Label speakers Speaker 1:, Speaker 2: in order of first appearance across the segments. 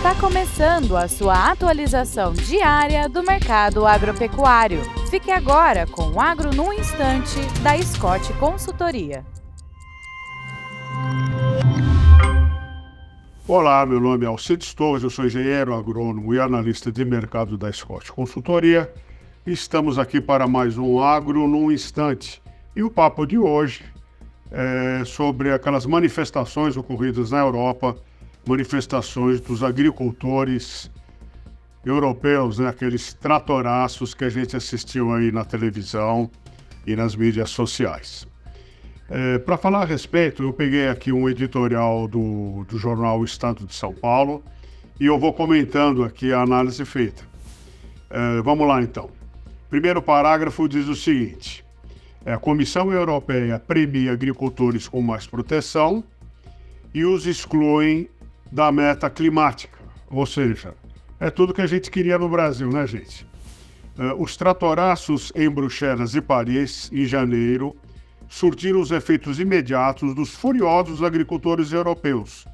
Speaker 1: Está começando a sua atualização diária do mercado agropecuário. Fique agora com o Agro no Instante, da Scott Consultoria.
Speaker 2: Olá, meu nome é Alcides Torres, eu sou engenheiro agrônomo e analista de mercado da Scott Consultoria. Estamos aqui para mais um Agro no Instante. E o papo de hoje é sobre aquelas manifestações ocorridas na Europa manifestações dos agricultores europeus, né, aqueles tratoraços que a gente assistiu aí na televisão e nas mídias sociais. É, Para falar a respeito, eu peguei aqui um editorial do, do jornal Estado de São Paulo e eu vou comentando aqui a análise feita. É, vamos lá então. Primeiro parágrafo diz o seguinte: é, a Comissão Europeia premia agricultores com mais proteção e os excluem da meta climática. Ou seja, é tudo que a gente queria no Brasil, né, gente? Uh, os tratoraços em Bruxelas e Paris, em janeiro, surtiram os efeitos imediatos dos furiosos agricultores europeus,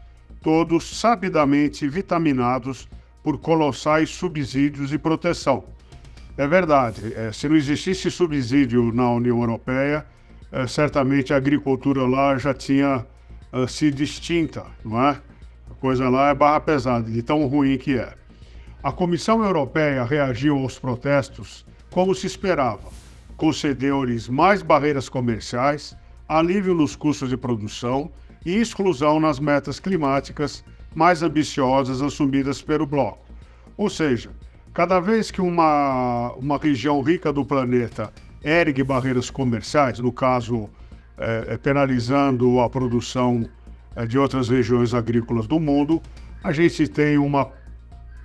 Speaker 2: todos sabidamente vitaminados por colossais subsídios e proteção. É verdade, é, se não existisse subsídio na União Europeia, é, certamente a agricultura lá já tinha uh, sido extinta, não é? A coisa lá é barra pesada, de tão ruim que é. A Comissão Europeia reagiu aos protestos como se esperava, concedeu-lhes mais barreiras comerciais, alívio nos custos de produção e exclusão nas metas climáticas mais ambiciosas assumidas pelo bloco. Ou seja, cada vez que uma, uma região rica do planeta ergue barreiras comerciais, no caso, é, penalizando a produção de outras regiões agrícolas do mundo, a gente tem uma,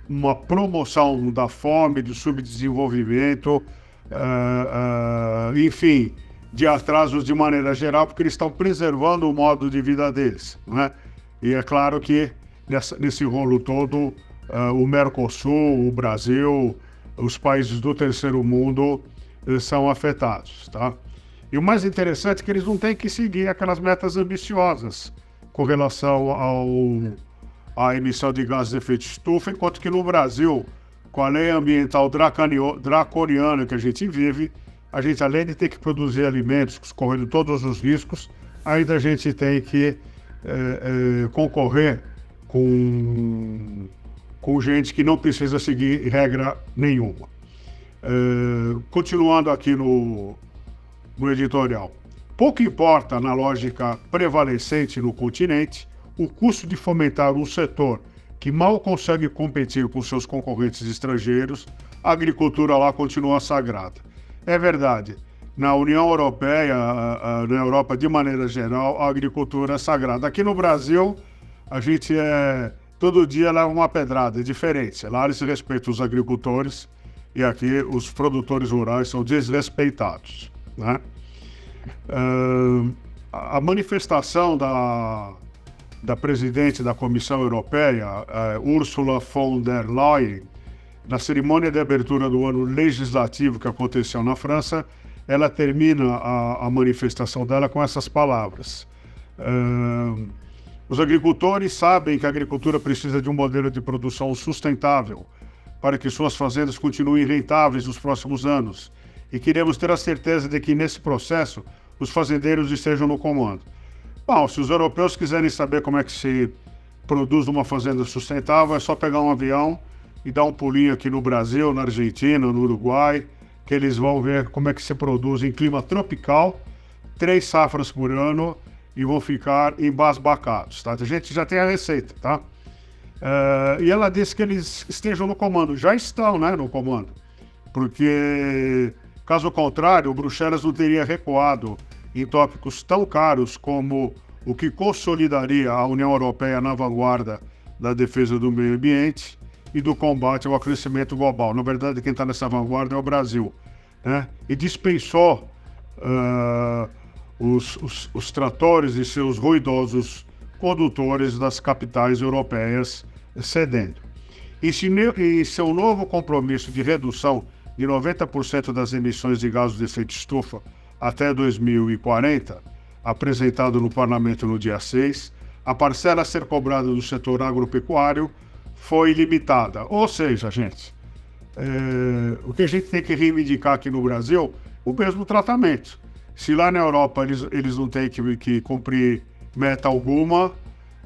Speaker 2: uma promoção da fome, do subdesenvolvimento, uh, uh, enfim, de atrasos de maneira geral, porque eles estão preservando o modo de vida deles. Né? E é claro que nessa, nesse rolo todo, uh, o Mercosul, o Brasil, os países do terceiro mundo são afetados. Tá? E o mais interessante é que eles não têm que seguir aquelas metas ambiciosas com relação ao, à emissão de gases de efeito estufa, enquanto que no Brasil, com a lei ambiental draconiana que a gente vive, a gente, além de ter que produzir alimentos correndo todos os riscos, ainda a gente tem que é, é, concorrer com, com gente que não precisa seguir regra nenhuma. É, continuando aqui no, no editorial. Pouco importa, na lógica prevalecente no continente, o custo de fomentar um setor que mal consegue competir com seus concorrentes estrangeiros, a agricultura lá continua sagrada. É verdade, na União Europeia, na Europa de maneira geral, a agricultura é sagrada. Aqui no Brasil, a gente é. Todo dia leva uma pedrada, é diferente. Lá eles respeitam os agricultores e aqui os produtores rurais são desrespeitados. Né? Uh, a manifestação da, da presidente da Comissão Europeia, uh, Ursula von der Leyen, na cerimônia de abertura do ano legislativo que aconteceu na França, ela termina a, a manifestação dela com essas palavras. Uh, os agricultores sabem que a agricultura precisa de um modelo de produção sustentável para que suas fazendas continuem rentáveis nos próximos anos e queremos ter a certeza de que nesse processo os fazendeiros estejam no comando. Bom, se os europeus quiserem saber como é que se produz uma fazenda sustentável, é só pegar um avião e dar um pulinho aqui no Brasil, na Argentina, no Uruguai, que eles vão ver como é que se produz em clima tropical, três safras por ano e vão ficar embasbacados, tá? A gente já tem a receita, tá? Uh, e ela disse que eles estejam no comando, já estão, né, no comando, porque Caso contrário, Bruxelas não teria recuado em tópicos tão caros como o que consolidaria a União Europeia na vanguarda da defesa do meio ambiente e do combate ao aquecimento global. Na verdade, quem está nessa vanguarda é o Brasil. Né? E dispensou uh, os, os, os tratores e seus ruidosos condutores das capitais europeias cedendo. E, e seu novo compromisso de redução de 90% das emissões de gases de efeito estufa até 2040, apresentado no Parlamento no dia 6, a parcela a ser cobrada do setor agropecuário foi limitada. Ou seja, gente, é, o que a gente tem que reivindicar aqui no Brasil, o mesmo tratamento. Se lá na Europa eles, eles não têm que, que cumprir meta alguma,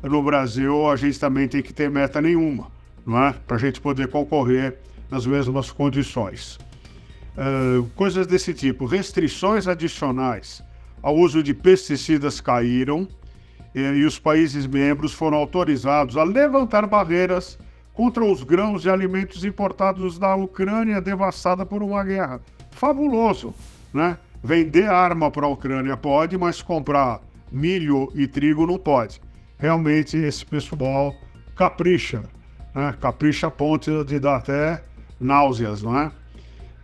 Speaker 2: no Brasil a gente também tem que ter meta nenhuma, não é? Para a gente poder concorrer nas mesmas condições. Uh, coisas desse tipo, restrições adicionais ao uso de pesticidas caíram e, e os países membros foram autorizados a levantar barreiras contra os grãos e alimentos importados da Ucrânia devastada por uma guerra. Fabuloso, né? Vender arma para a Ucrânia pode, mas comprar milho e trigo não pode. Realmente esse pessoal capricha, né? Capricha a ponto de dar até náuseas, não é?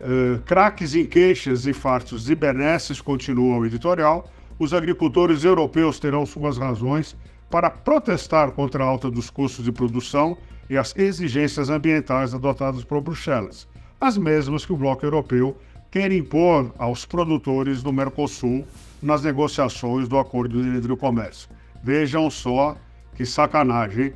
Speaker 2: Uh, craques em queixas e fartos de benesses continua o editorial. Os agricultores europeus terão suas razões para protestar contra a alta dos custos de produção e as exigências ambientais adotadas por Bruxelas, as mesmas que o bloco europeu quer impor aos produtores do Mercosul nas negociações do Acordo de Livre Comércio. Vejam só que sacanagem.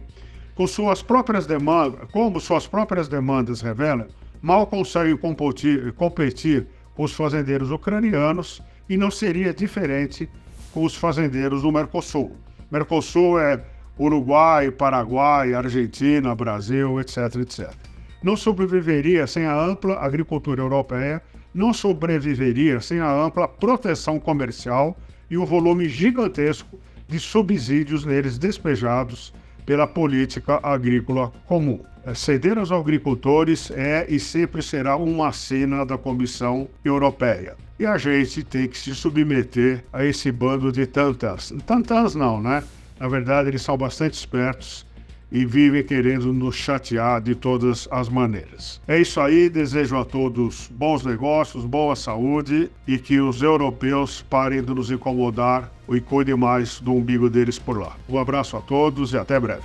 Speaker 2: Com suas próprias demandas, como suas próprias demandas revelam, mal conseguem competir, competir com os fazendeiros ucranianos e não seria diferente com os fazendeiros do Mercosul. Mercosul é Uruguai, Paraguai, Argentina, Brasil, etc, etc. Não sobreviveria sem a ampla agricultura europeia, não sobreviveria sem a ampla proteção comercial e o volume gigantesco de subsídios neles despejados pela política agrícola comum. É, ceder aos agricultores é e sempre será uma cena da Comissão Europeia. E a gente tem que se submeter a esse bando de tantas. Tantas não, né? Na verdade, eles são bastante espertos e vivem querendo nos chatear de todas as maneiras. É isso aí, desejo a todos bons negócios, boa saúde e que os europeus parem de nos incomodar e cuidem mais do umbigo deles por lá. Um abraço a todos e até breve.